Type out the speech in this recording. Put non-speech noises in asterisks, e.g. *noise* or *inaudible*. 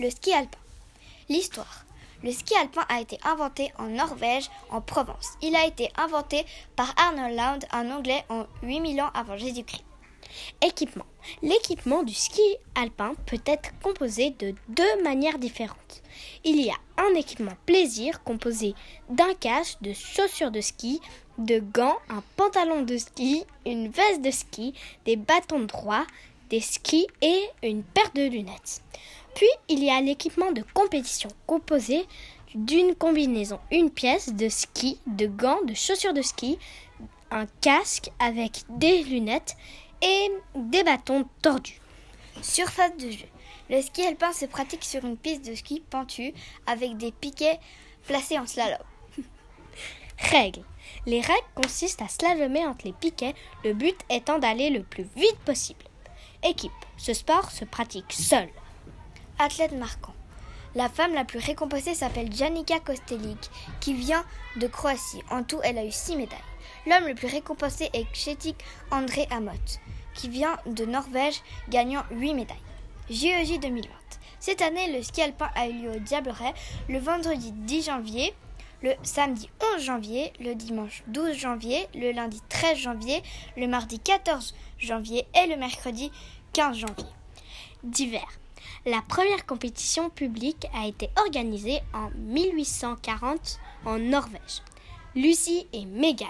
Le ski alpin. L'histoire. Le ski alpin a été inventé en Norvège, en Provence. Il a été inventé par Arnold Land, un Anglais, en 8000 ans avant Jésus-Christ. Équipement. L'équipement du ski alpin peut être composé de deux manières différentes. Il y a un équipement plaisir composé d'un casque, de chaussures de ski, de gants, un pantalon de ski, une veste de ski, des bâtons droits, des skis et une paire de lunettes. Puis il y a l'équipement de compétition composé d'une combinaison, une pièce de ski, de gants, de chaussures de ski, un casque avec des lunettes et des bâtons tordus. Surface de jeu. Le ski alpin se pratique sur une piste de ski pentue avec des piquets placés en slalom. *laughs* Règles. Les règles consistent à slalomer entre les piquets, le but étant d'aller le plus vite possible. Équipe. Ce sport se pratique seul. Athlète marquant. La femme la plus récompensée s'appelle Janika Kostelic, qui vient de Croatie. En tout, elle a eu 6 médailles. L'homme le plus récompensé est Kjetik André Amot, qui vient de Norvège, gagnant 8 médailles. JEJ 2020. Cette année, le ski alpin a eu lieu au Diableret le vendredi 10 janvier, le samedi 11 janvier, le dimanche 12 janvier, le lundi 13 janvier, le mardi 14 janvier et le mercredi 15 janvier. D'hiver. La première compétition publique a été organisée en 1840 en Norvège. Lucie et Megan.